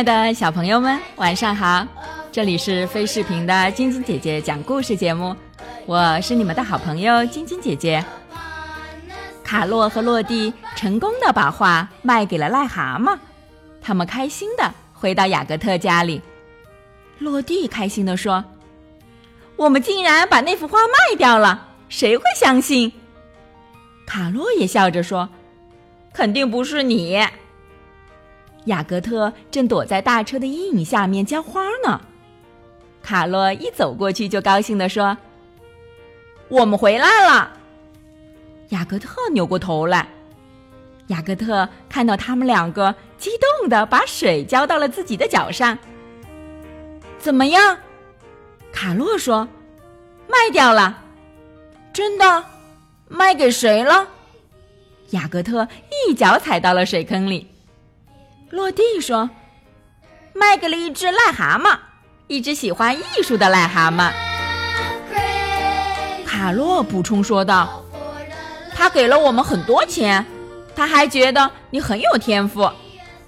亲爱的小朋友们，晚上好！这里是飞视频的晶晶姐姐讲故事节目，我是你们的好朋友晶晶姐姐。卡洛和洛蒂成功的把画卖给了癞蛤蟆，他们开心的回到雅各特家里。洛蒂开心的说：“我们竟然把那幅画卖掉了，谁会相信？”卡洛也笑着说：“肯定不是你。”雅各特正躲在大车的阴影下面浇花呢。卡洛一走过去，就高兴地说：“我们回来了。”雅各特扭过头来，雅各特看到他们两个，激动的把水浇到了自己的脚上。怎么样？卡洛说：“卖掉了。”真的？卖给谁了？雅各特一脚踩到了水坑里。落地说：“卖给了一只癞蛤蟆，一只喜欢艺术的癞蛤蟆。”卡洛补充说道：“他给了我们很多钱，他还觉得你很有天赋，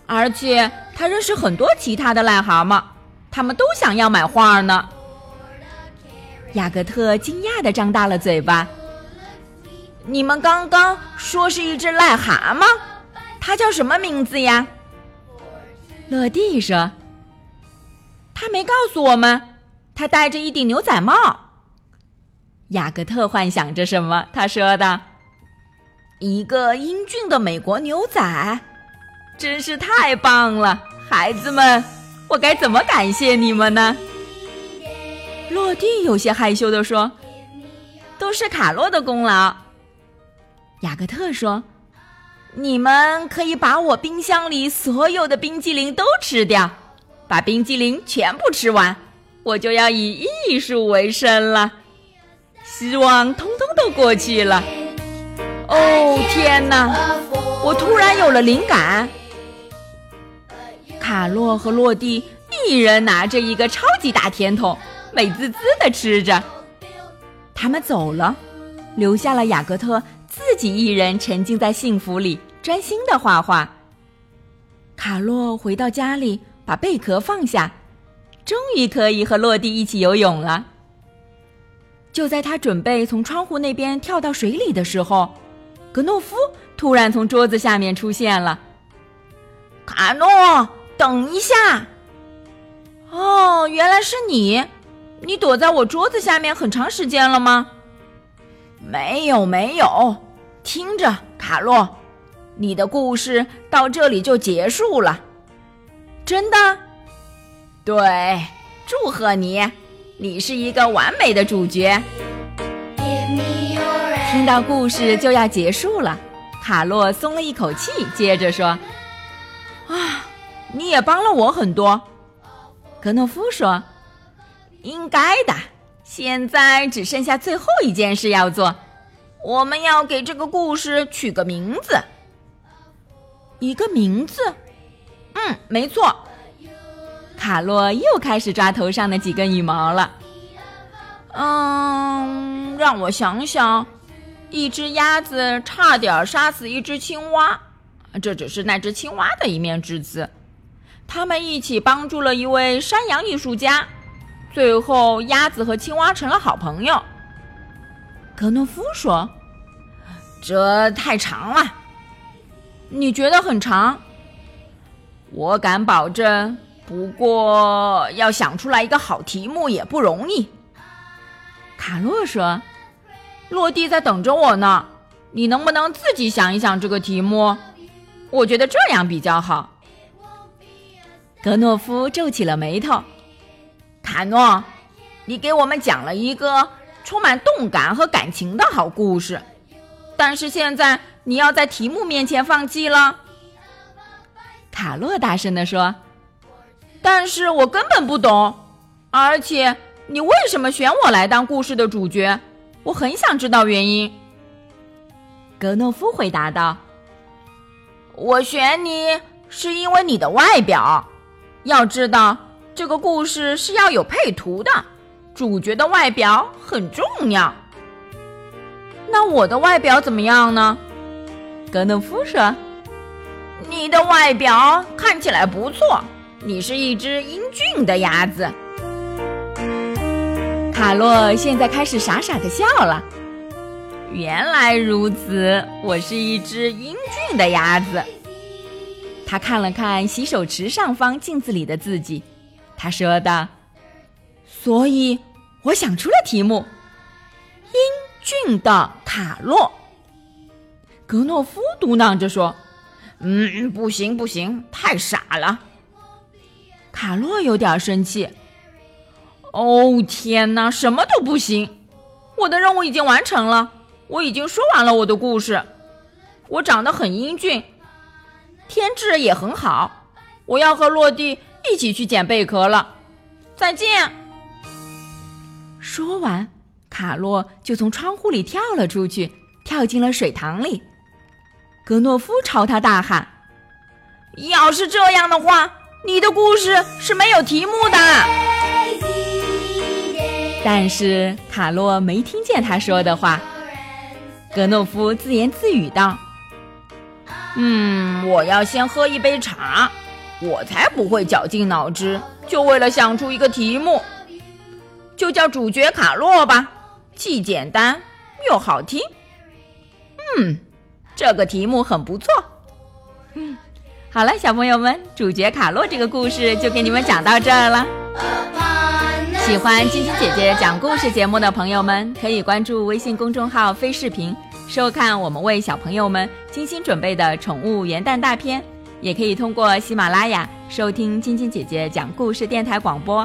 而且他认识很多其他的癞蛤蟆，他们都想要买画呢。”雅各特惊讶的张大了嘴巴：“你们刚刚说是一只癞蛤蟆，它叫什么名字呀？”乐蒂说：“他没告诉我们，他戴着一顶牛仔帽。”雅各特幻想着什么？他说道：“一个英俊的美国牛仔，真是太棒了，孩子们，我该怎么感谢你们呢？”落地有些害羞的说：“都是卡洛的功劳。”雅各特说。你们可以把我冰箱里所有的冰激凌都吃掉，把冰激凌全部吃完，我就要以艺术为生了。希望通通都过去了。哦天哪！我突然有了灵感。卡洛和洛蒂一人拿着一个超级大甜筒，美滋滋的吃着。他们走了，留下了雅各特。自己一人沉浸在幸福里，专心的画画。卡洛回到家里，把贝壳放下，终于可以和洛蒂一起游泳了。就在他准备从窗户那边跳到水里的时候，格诺夫突然从桌子下面出现了。卡诺，等一下！哦，原来是你！你躲在我桌子下面很长时间了吗？没有没有，听着，卡洛，你的故事到这里就结束了。真的？对，祝贺你，你是一个完美的主角。听到故事就要结束了，卡洛松了一口气，接着说：“啊，你也帮了我很多。”格诺夫说：“应该的。”现在只剩下最后一件事要做，我们要给这个故事取个名字。一个名字，嗯，没错。卡洛又开始抓头上的几根羽毛了。嗯，让我想想，一只鸭子差点杀死一只青蛙，这只是那只青蛙的一面之词。他们一起帮助了一位山羊艺术家。最后，鸭子和青蛙成了好朋友。格诺夫说：“这太长了，你觉得很长？我敢保证。不过，要想出来一个好题目也不容易。”卡洛说：“落地在等着我呢，你能不能自己想一想这个题目？我觉得这样比较好。”格诺夫皱起了眉头。卡诺，你给我们讲了一个充满动感和感情的好故事，但是现在你要在题目面前放弃了。卡洛大声地说：“但是我根本不懂，而且你为什么选我来当故事的主角？我很想知道原因。”格诺夫回答道：“我选你是因为你的外表，要知道。”这个故事是要有配图的，主角的外表很重要。那我的外表怎么样呢？格诺夫说：“你的外表看起来不错，你是一只英俊的鸭子。卡洛现在开始傻傻的笑了。原来如此，我是一只英俊的鸭子。他看了看洗手池上方镜子里的自己，他说道：“所以我想出了题目，英俊的卡洛。”格诺夫嘟囔着说：“嗯，不行不行，太傻了。”卡洛有点生气。“哦天哪，什么都不行！我的任务已经完成了，我已经说完了我的故事。我长得很英俊。”天质也很好，我要和落地一起去捡贝壳了。再见。说完，卡洛就从窗户里跳了出去，跳进了水塘里。格诺夫朝他大喊：“要是这样的话，你的故事是没有题目的。”但是卡洛没听见他说的话。格诺夫自言自语道。嗯，我要先喝一杯茶，我才不会绞尽脑汁，就为了想出一个题目，就叫主角卡洛吧，既简单又好听。嗯，这个题目很不错。嗯，好了，小朋友们，主角卡洛这个故事就给你们讲到这儿了。喜欢晶晶姐姐讲故事节目的朋友们，可以关注微信公众号“飞视频”。收看我们为小朋友们精心准备的宠物元旦大片，也可以通过喜马拉雅收听晶晶姐姐讲故事电台广播。